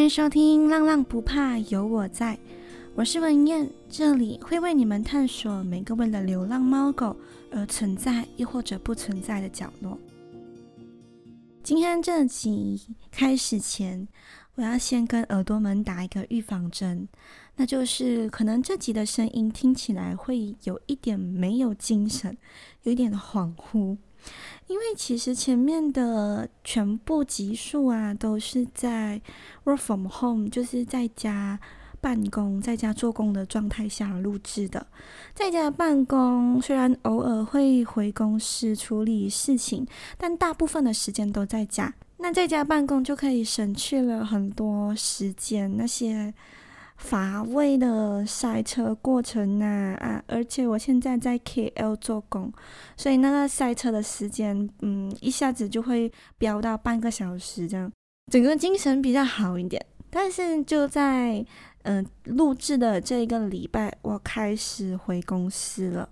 欢迎收听《浪浪不怕有我在》，我是文燕，这里会为你们探索每个为了流浪猫狗而存在又或者不存在的角落。今天这集开始前，我要先跟耳朵们打一个预防针，那就是可能这集的声音听起来会有一点没有精神，有一点恍惚。因为其实前面的全部集数啊，都是在 work from home，就是在家办公、在家做工的状态下录制的。在家办公，虽然偶尔会回公司处理事情，但大部分的时间都在家。那在家办公就可以省去了很多时间，那些。乏味的塞车过程啊啊！而且我现在在 KL 做工，所以那个塞车的时间，嗯，一下子就会飙到半个小时这样，整个精神比较好一点。但是就在嗯录制的这一个礼拜，我开始回公司了，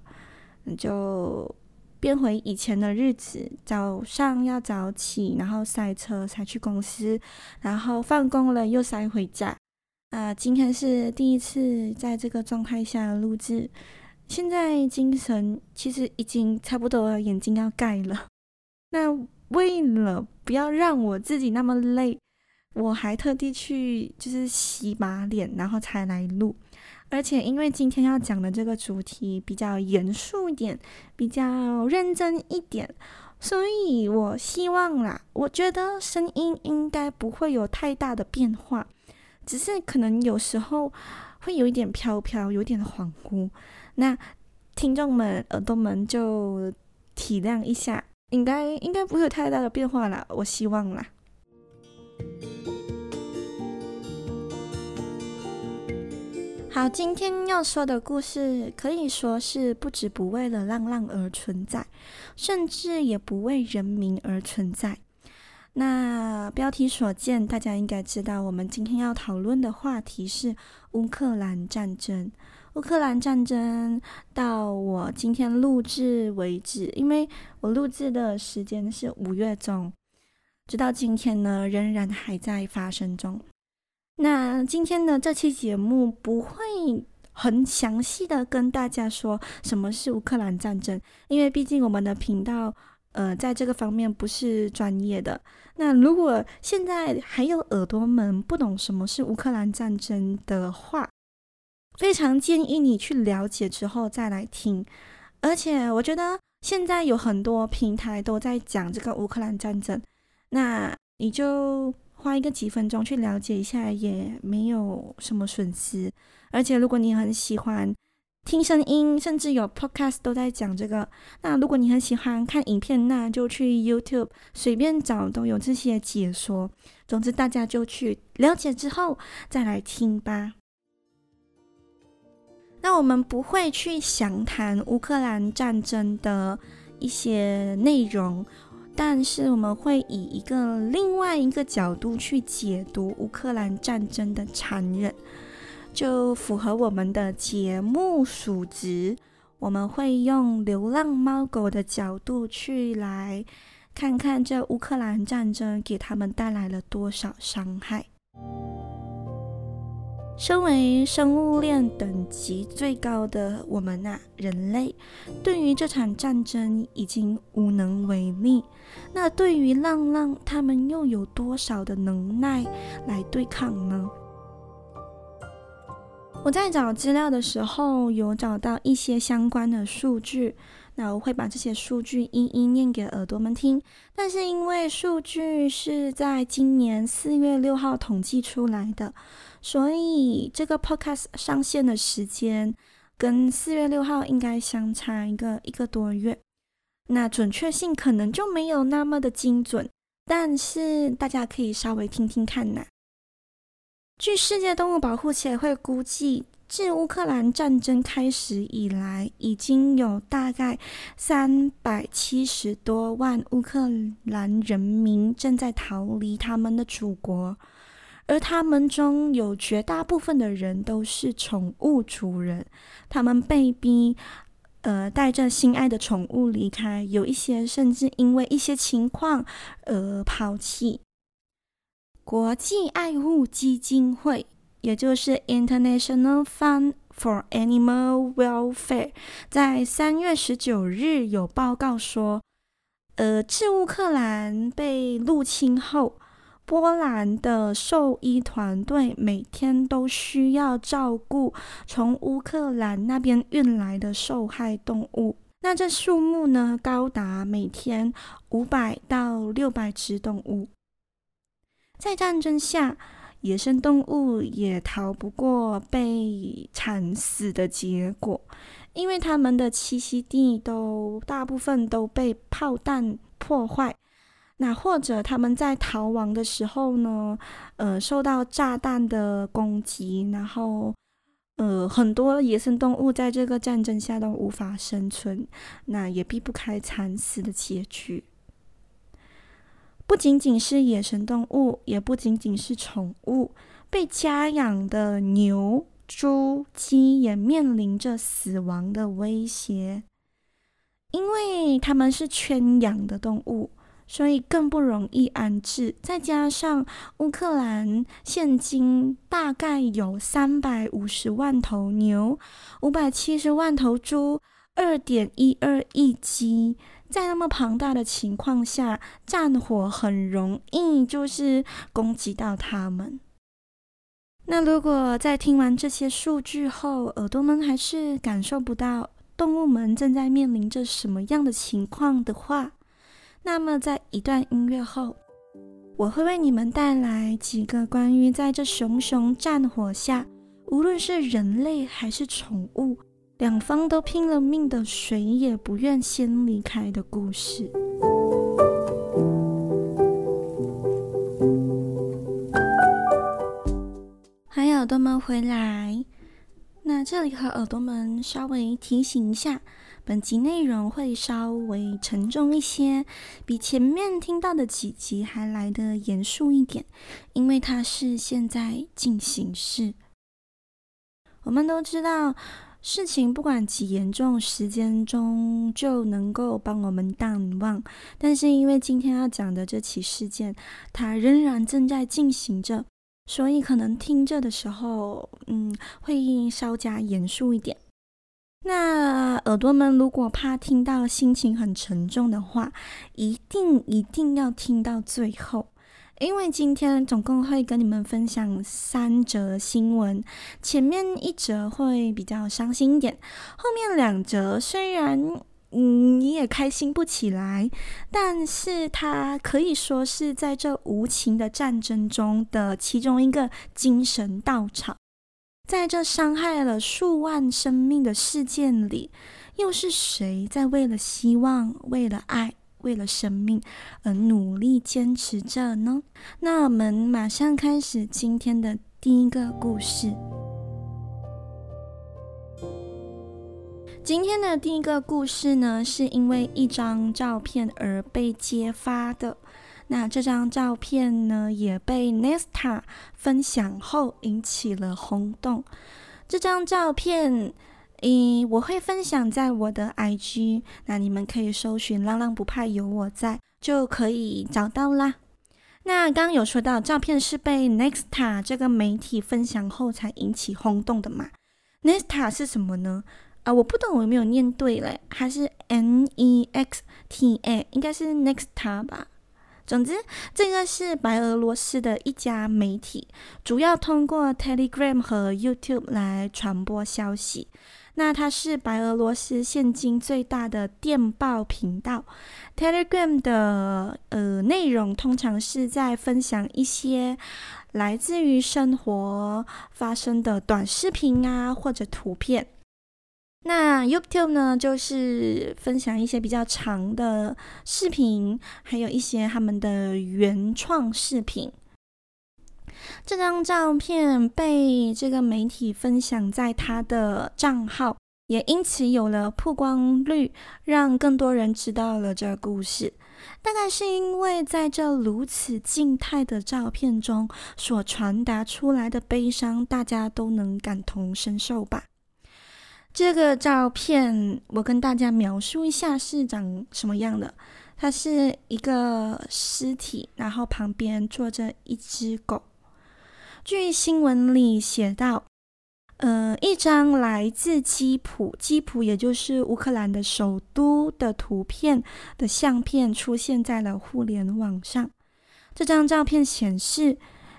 就变回以前的日子，早上要早起，然后塞车才去公司，然后放工了又塞回家。啊、今天是第一次在这个状态下录制，现在精神其实已经差不多，眼睛要盖了。那为了不要让我自己那么累，我还特地去就是洗把脸，然后才来录。而且因为今天要讲的这个主题比较严肃一点，比较认真一点，所以我希望啦，我觉得声音应该不会有太大的变化。只是可能有时候会有一点飘飘，有点恍惚，那听众们耳朵们就体谅一下，应该应该不会有太大的变化啦，我希望啦。好，今天要说的故事可以说是不只不为了浪浪而存在，甚至也不为人民而存在。那标题所见，大家应该知道，我们今天要讨论的话题是乌克兰战争。乌克兰战争到我今天录制为止，因为我录制的时间是五月中，直到今天呢，仍然还在发生中。那今天的这期节目不会很详细的跟大家说什么是乌克兰战争，因为毕竟我们的频道。呃，在这个方面不是专业的。那如果现在还有耳朵们不懂什么是乌克兰战争的话，非常建议你去了解之后再来听。而且我觉得现在有很多平台都在讲这个乌克兰战争，那你就花一个几分钟去了解一下，也没有什么损失。而且如果你很喜欢。听声音，甚至有 podcast 都在讲这个。那如果你很喜欢看影片，那就去 YouTube 随便找都有这些解说。总之，大家就去了解之后再来听吧。那我们不会去详谈乌克兰战争的一些内容，但是我们会以一个另外一个角度去解读乌克兰战争的残忍。就符合我们的节目属质，我们会用流浪猫狗的角度去来看看这乌克兰战争给他们带来了多少伤害。身为生物链等级最高的我们呐、啊，人类对于这场战争已经无能为力。那对于浪浪，他们又有多少的能耐来对抗呢？我在找资料的时候，有找到一些相关的数据，那我会把这些数据一一念给耳朵们听。但是因为数据是在今年四月六号统计出来的，所以这个 podcast 上线的时间跟四月六号应该相差一个一个多月，那准确性可能就没有那么的精准，但是大家可以稍微听听看呐。据世界动物保护协会估计，自乌克兰战争开始以来，已经有大概三百七十多万乌克兰人民正在逃离他们的祖国，而他们中有绝大部分的人都是宠物主人，他们被逼，呃，带着心爱的宠物离开，有一些甚至因为一些情况而抛弃。国际爱护基金会，也就是 International Fund for Animal Welfare，在三月十九日有报告说，呃，自乌克兰被入侵后，波兰的兽医团队每天都需要照顾从乌克兰那边运来的受害动物。那这数目呢，高达每天五百到六百只动物。在战争下，野生动物也逃不过被惨死的结果，因为它们的栖息地都大部分都被炮弹破坏。那或者他们在逃亡的时候呢，呃，受到炸弹的攻击，然后，呃，很多野生动物在这个战争下都无法生存，那也避不开惨死的结局。不仅仅是野生动物，也不仅仅是宠物，被家养的牛、猪、鸡也面临着死亡的威胁，因为它们是圈养的动物。所以更不容易安置，再加上乌克兰现今大概有三百五十万头牛、五百七十万头猪、二点一二亿鸡，在那么庞大的情况下，战火很容易就是攻击到他们。那如果在听完这些数据后，耳朵们还是感受不到动物们正在面临着什么样的情况的话，那么，在一段音乐后，我会为你们带来几个关于在这熊熊战火下，无论是人类还是宠物，两方都拼了命的，谁也不愿先离开的故事。欢迎耳朵们回来。那这里和耳朵们稍微提醒一下。本集内容会稍微沉重一些，比前面听到的几集还来得严肃一点，因为它是现在进行式。我们都知道，事情不管几严重，时间终究能够帮我们淡忘。但是因为今天要讲的这起事件，它仍然正在进行着，所以可能听着的时候，嗯，会稍加严肃一点。那耳朵们如果怕听到心情很沉重的话，一定一定要听到最后，因为今天总共会跟你们分享三则新闻。前面一则会比较伤心一点，后面两则虽然嗯你也开心不起来，但是它可以说是在这无情的战争中的其中一个精神稻草。在这伤害了数万生命的事件里，又是谁在为了希望、为了爱、为了生命而努力坚持着呢？那我们马上开始今天的第一个故事。今天的第一个故事呢，是因为一张照片而被揭发的。那这张照片呢，也被 Nesta 分享后引起了轰动。这张照片，嗯，我会分享在我的 IG，那你们可以搜寻“浪浪不怕有我在”，就可以找到啦。那刚刚有说到，照片是被 Nexta 这个媒体分享后才引起轰动的嘛？Nexta 是什么呢？啊，我不懂我有没有念对嘞，还是 N E X T A，应该是 Nexta 吧？总之，这个是白俄罗斯的一家媒体，主要通过 Telegram 和 YouTube 来传播消息。那它是白俄罗斯现今最大的电报频道。Telegram 的呃内容通常是在分享一些来自于生活发生的短视频啊，或者图片。那 YouTube 呢，就是分享一些比较长的视频，还有一些他们的原创视频。这张照片被这个媒体分享在他的账号，也因此有了曝光率，让更多人知道了这故事。大概是因为在这如此静态的照片中所传达出来的悲伤，大家都能感同身受吧。这个照片我跟大家描述一下是长什么样的。它是一个尸体，然后旁边坐着一只狗。据新闻里写到，呃，一张来自基辅，基辅也就是乌克兰的首都的图片的相片出现在了互联网上。这张照片显示，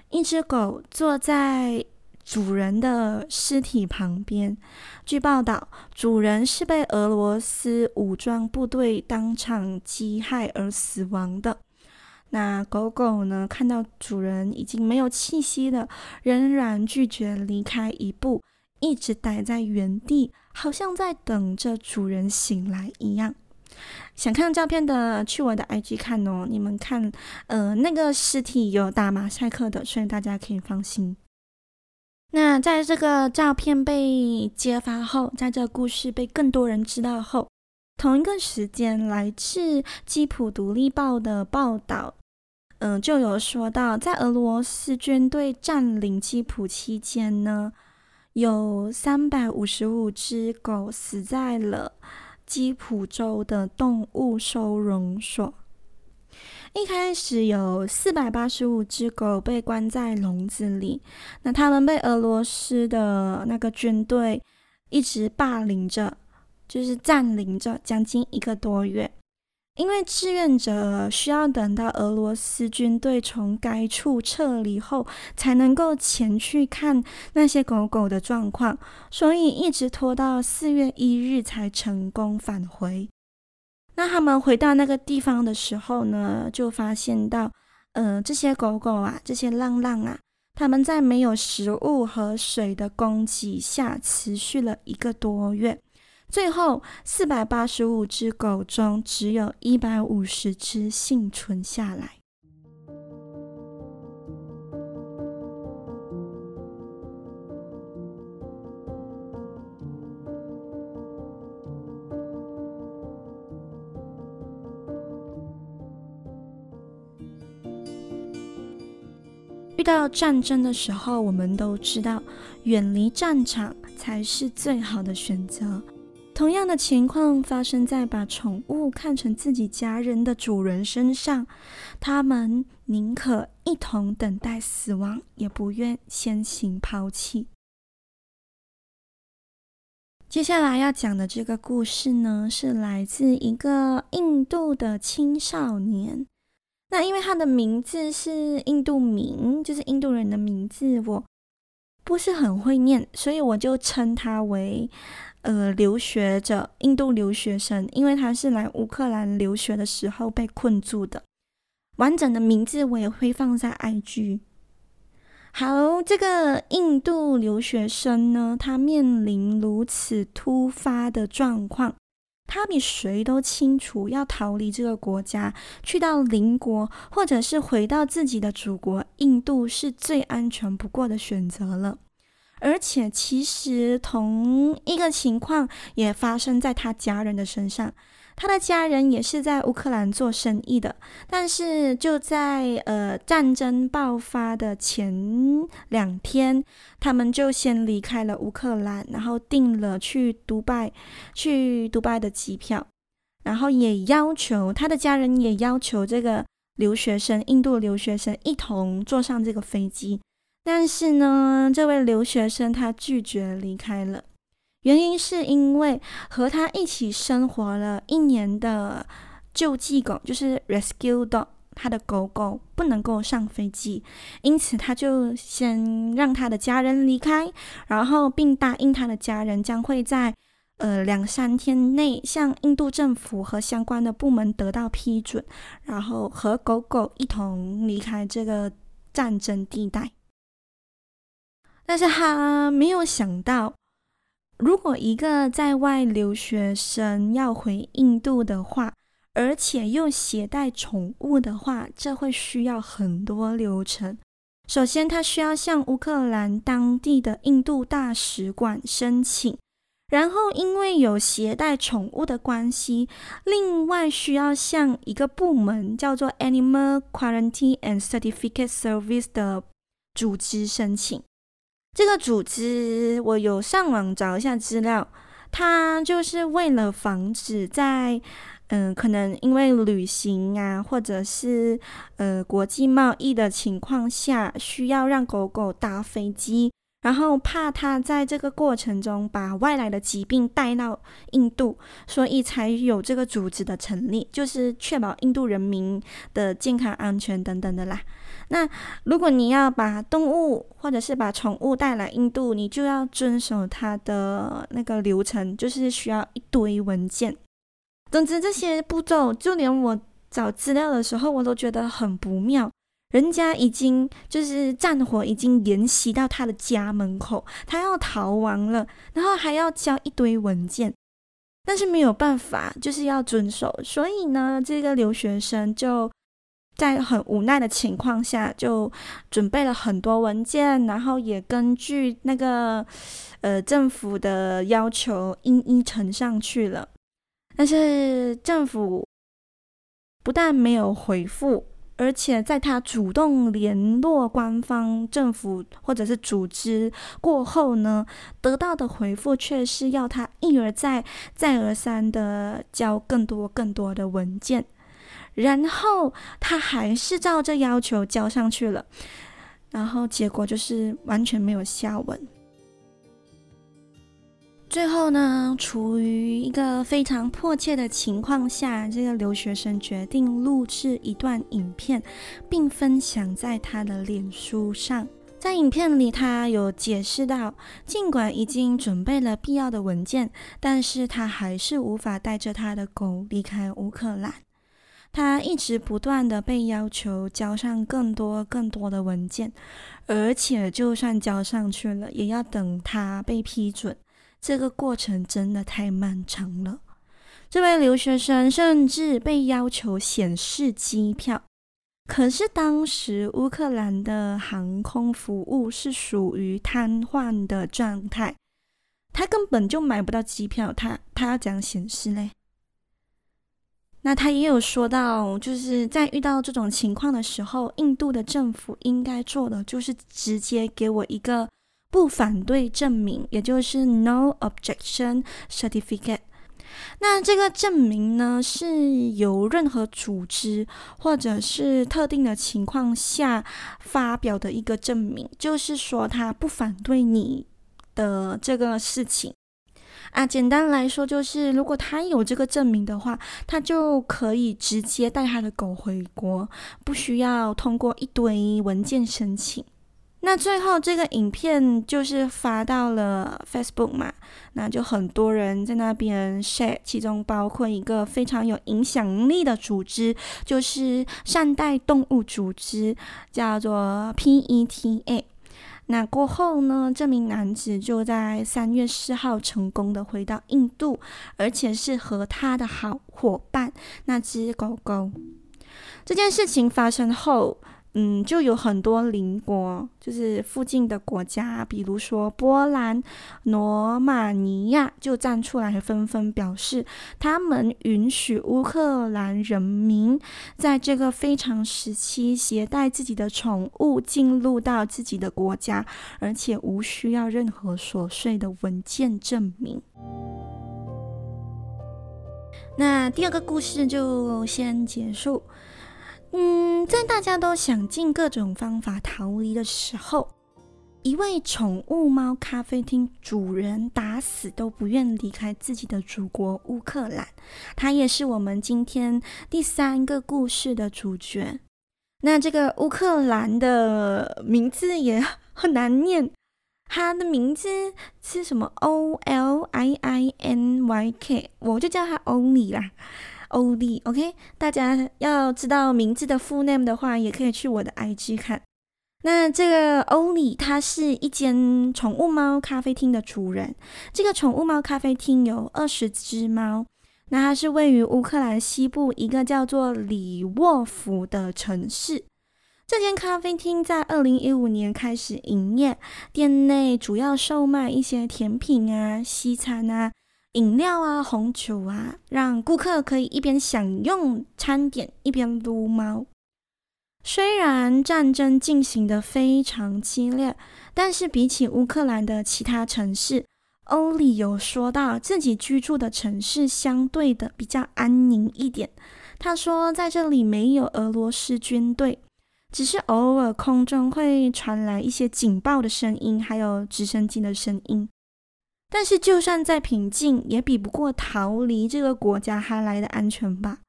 一只狗坐在主人的尸体旁边，据报道，主人是被俄罗斯武装部队当场击害而死亡的。那狗狗呢？看到主人已经没有气息了，仍然拒绝离开一步，一直待在原地，好像在等着主人醒来一样。想看照片的，去我的 IG 看哦。你们看，呃，那个尸体有打马赛克的，所以大家可以放心。那在这个照片被揭发后，在这故事被更多人知道后，同一个时间，来自基普独立报的报道，嗯、就有说到，在俄罗斯军队占领基辅期间呢，有三百五十五只狗死在了基辅州的动物收容所。一开始有四百八十五只狗被关在笼子里，那他们被俄罗斯的那个军队一直霸凌着，就是占领着将近一个多月。因为志愿者需要等到俄罗斯军队从该处撤离后，才能够前去看那些狗狗的状况，所以一直拖到四月一日才成功返回。那他们回到那个地方的时候呢，就发现到，呃，这些狗狗啊，这些浪浪啊，他们在没有食物和水的供给下，持续了一个多月。最后，四百八十五只狗中，只有一百五十只幸存下来。遇到战争的时候，我们都知道，远离战场才是最好的选择。同样的情况发生在把宠物看成自己家人的主人身上，他们宁可一同等待死亡，也不愿先行抛弃。接下来要讲的这个故事呢，是来自一个印度的青少年。那因为他的名字是印度名，就是印度人的名字，我不是很会念，所以我就称他为呃留学者，印度留学生，因为他是来乌克兰留学的时候被困住的。完整的名字我也会放在 IG。好，这个印度留学生呢，他面临如此突发的状况。他比谁都清楚，要逃离这个国家，去到邻国，或者是回到自己的祖国印度，是最安全不过的选择了。而且，其实同一个情况也发生在他家人的身上。他的家人也是在乌克兰做生意的，但是就在呃战争爆发的前两天，他们就先离开了乌克兰，然后订了去迪拜去迪拜的机票，然后也要求他的家人也要求这个留学生印度留学生一同坐上这个飞机，但是呢，这位留学生他拒绝离开了。原因是因为和他一起生活了一年的救济狗，就是 rescue dog，他的狗狗不能够上飞机，因此他就先让他的家人离开，然后并答应他的家人将会在呃两三天内向印度政府和相关的部门得到批准，然后和狗狗一同离开这个战争地带。但是他没有想到。如果一个在外留学生要回印度的话，而且又携带宠物的话，这会需要很多流程。首先，他需要向乌克兰当地的印度大使馆申请，然后因为有携带宠物的关系，另外需要向一个部门叫做 Animal Quarantine and Certificate Service 的组织申请。这个组织，我有上网找一下资料，它就是为了防止在嗯，可能因为旅行啊，或者是呃国际贸易的情况下，需要让狗狗搭飞机，然后怕它在这个过程中把外来的疾病带到印度，所以才有这个组织的成立，就是确保印度人民的健康安全等等的啦。那如果你要把动物或者是把宠物带来印度，你就要遵守它的那个流程，就是需要一堆文件。总之，这些步骤，就连我找资料的时候，我都觉得很不妙。人家已经就是战火已经延袭到他的家门口，他要逃亡了，然后还要交一堆文件，但是没有办法，就是要遵守。所以呢，这个留学生就在很无奈的情况下，就准备了很多文件，然后也根据那个呃政府的要求一一呈上去了。但是政府不但没有回复，而且在他主动联络官方政府或者是组织过后呢，得到的回复却是要他一而再、再而三的交更多、更多的文件，然后他还是照这要求交上去了，然后结果就是完全没有下文。最后呢，处于一个非常迫切的情况下，这个留学生决定录制一段影片，并分享在他的脸书上。在影片里，他有解释到，尽管已经准备了必要的文件，但是他还是无法带着他的狗离开乌克兰。他一直不断的被要求交上更多更多的文件，而且就算交上去了，也要等他被批准。这个过程真的太漫长了。这位留学生甚至被要求显示机票，可是当时乌克兰的航空服务是属于瘫痪的状态，他根本就买不到机票。他他要怎样显示嘞？那他也有说到，就是在遇到这种情况的时候，印度的政府应该做的就是直接给我一个。不反对证明，也就是 No Objection Certificate。那这个证明呢，是由任何组织或者是特定的情况下发表的一个证明，就是说他不反对你的这个事情啊。简单来说，就是如果他有这个证明的话，他就可以直接带他的狗回国，不需要通过一堆文件申请。那最后这个影片就是发到了 Facebook 嘛，那就很多人在那边 share，其中包括一个非常有影响力的组织，就是善待动物组织，叫做 PETA。那过后呢，这名男子就在三月四号成功的回到印度，而且是和他的好伙伴那只狗狗。这件事情发生后，嗯，就有很多邻国，就是附近的国家，比如说波兰、罗马尼亚，就站出来，纷纷表示，他们允许乌克兰人民在这个非常时期携带自己的宠物进入到自己的国家，而且无需要任何琐碎的文件证明。那第二个故事就先结束。嗯，在大家都想尽各种方法逃离的时候，一位宠物猫咖啡厅主人打死都不愿离开自己的祖国乌克兰。他也是我们今天第三个故事的主角。那这个乌克兰的名字也很难念，他的名字是什么？O L I I N Y K，我就叫他 Only 啦。欧丽，OK，大家要知道名字的 full name 的话，也可以去我的 IG 看。那这个欧丽，他是一间宠物猫咖啡厅的主人。这个宠物猫咖啡厅有二十只猫。那它是位于乌克兰西部一个叫做里沃夫的城市。这间咖啡厅在二零一五年开始营业，店内主要售卖一些甜品啊、西餐啊。饮料啊，红酒啊，让顾客可以一边享用餐点，一边撸猫。虽然战争进行的非常激烈，但是比起乌克兰的其他城市，欧里有说到自己居住的城市相对的比较安宁一点。他说，在这里没有俄罗斯军队，只是偶尔空中会传来一些警报的声音，还有直升机的声音。但是，就算再平静，也比不过逃离这个国家还来的安全吧。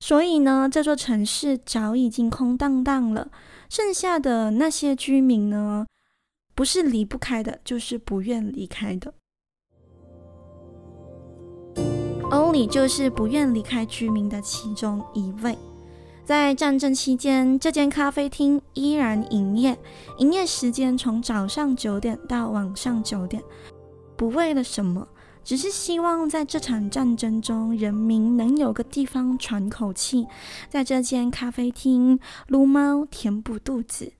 所以呢，这座城市早已经空荡荡了，剩下的那些居民呢，不是离不开的，就是不愿离开的。欧里就是不愿离开居民的其中一位。在战争期间，这间咖啡厅依然营业，营业时间从早上九点到晚上九点，不为了什么。只是希望在这场战争中，人民能有个地方喘口气，在这间咖啡厅撸猫填补肚子。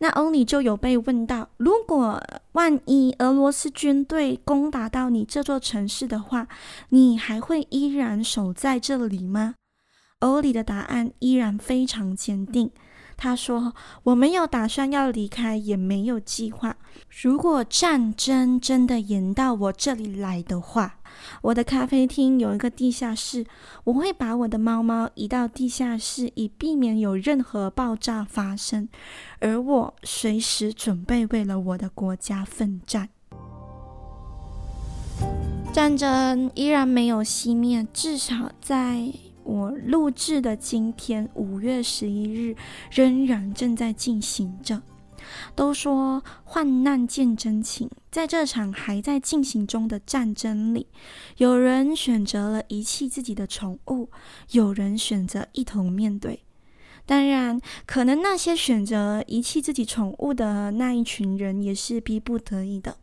那欧里就有被问到，如果万一俄罗斯军队攻打到你这座城市的话，你还会依然守在这里吗？欧里的答案依然非常坚定。他说：“我没有打算要离开，也没有计划。如果战争真的延到我这里来的话，我的咖啡厅有一个地下室，我会把我的猫猫移到地下室，以避免有任何爆炸发生。而我随时准备为了我的国家奋战。战争依然没有熄灭，至少在……”我录制的今天五月十一日仍然正在进行着。都说患难见真情，在这场还在进行中的战争里，有人选择了遗弃自己的宠物，有人选择一同面对。当然，可能那些选择遗弃自己宠物的那一群人也是逼不得已的，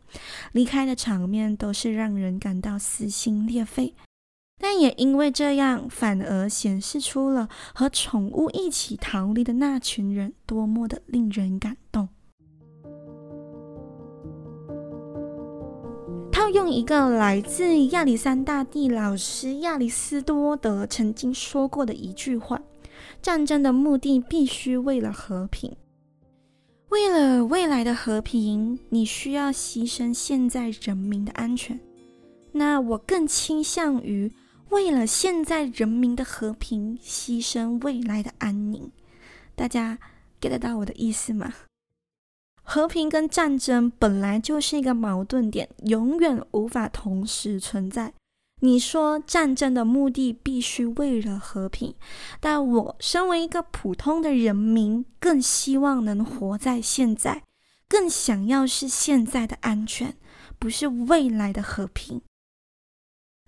离开的场面都是让人感到撕心裂肺。但也因为这样，反而显示出了和宠物一起逃离的那群人多么的令人感动。套用一个来自亚历山大帝老师亚里斯多德曾经说过的一句话：“战争的目的必须为了和平，为了未来的和平，你需要牺牲现在人民的安全。”那我更倾向于。为了现在人民的和平，牺牲未来的安宁，大家 get 到我的意思吗？和平跟战争本来就是一个矛盾点，永远无法同时存在。你说战争的目的必须为了和平，但我身为一个普通的人民，更希望能活在现在，更想要是现在的安全，不是未来的和平。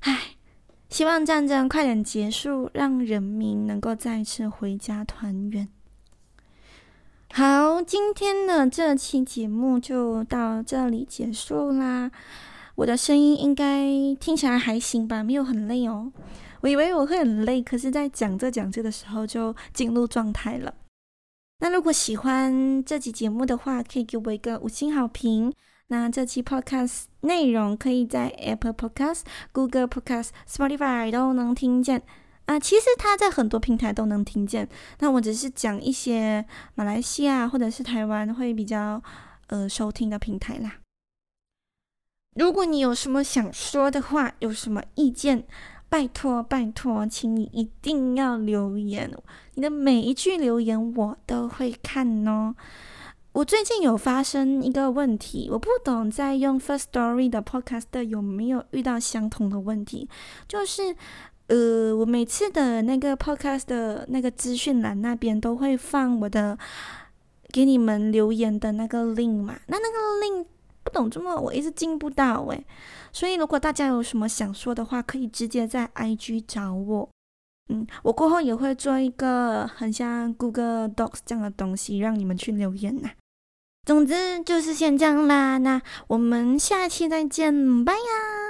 唉。希望战争快点结束，让人民能够再次回家团圆。好，今天的这期节目就到这里结束啦。我的声音应该听起来还行吧，没有很累哦。我以为我会很累，可是在讲这讲这的时候就进入状态了。那如果喜欢这期节目的话，可以给我一个五星好评。那这期 podcast 内容可以在 Apple Podcast、Google Podcast、Spotify 都能听见啊。其实它在很多平台都能听见。那我只是讲一些马来西亚或者是台湾会比较呃收听的平台啦。如果你有什么想说的话，有什么意见，拜托拜托，请你一定要留言。你的每一句留言我都会看哦。我最近有发生一个问题，我不懂在用 First Story 的 Podcast 有没有遇到相同的问题，就是，呃，我每次的那个 Podcast 的那个资讯栏那边都会放我的给你们留言的那个 link 嘛，那那个 link 不懂这么，我一直进不到诶。所以如果大家有什么想说的话，可以直接在 IG 找我，嗯，我过后也会做一个很像 Google Docs 这样的东西，让你们去留言呐、总之就是先这样啦，那我们下期再见，拜呀。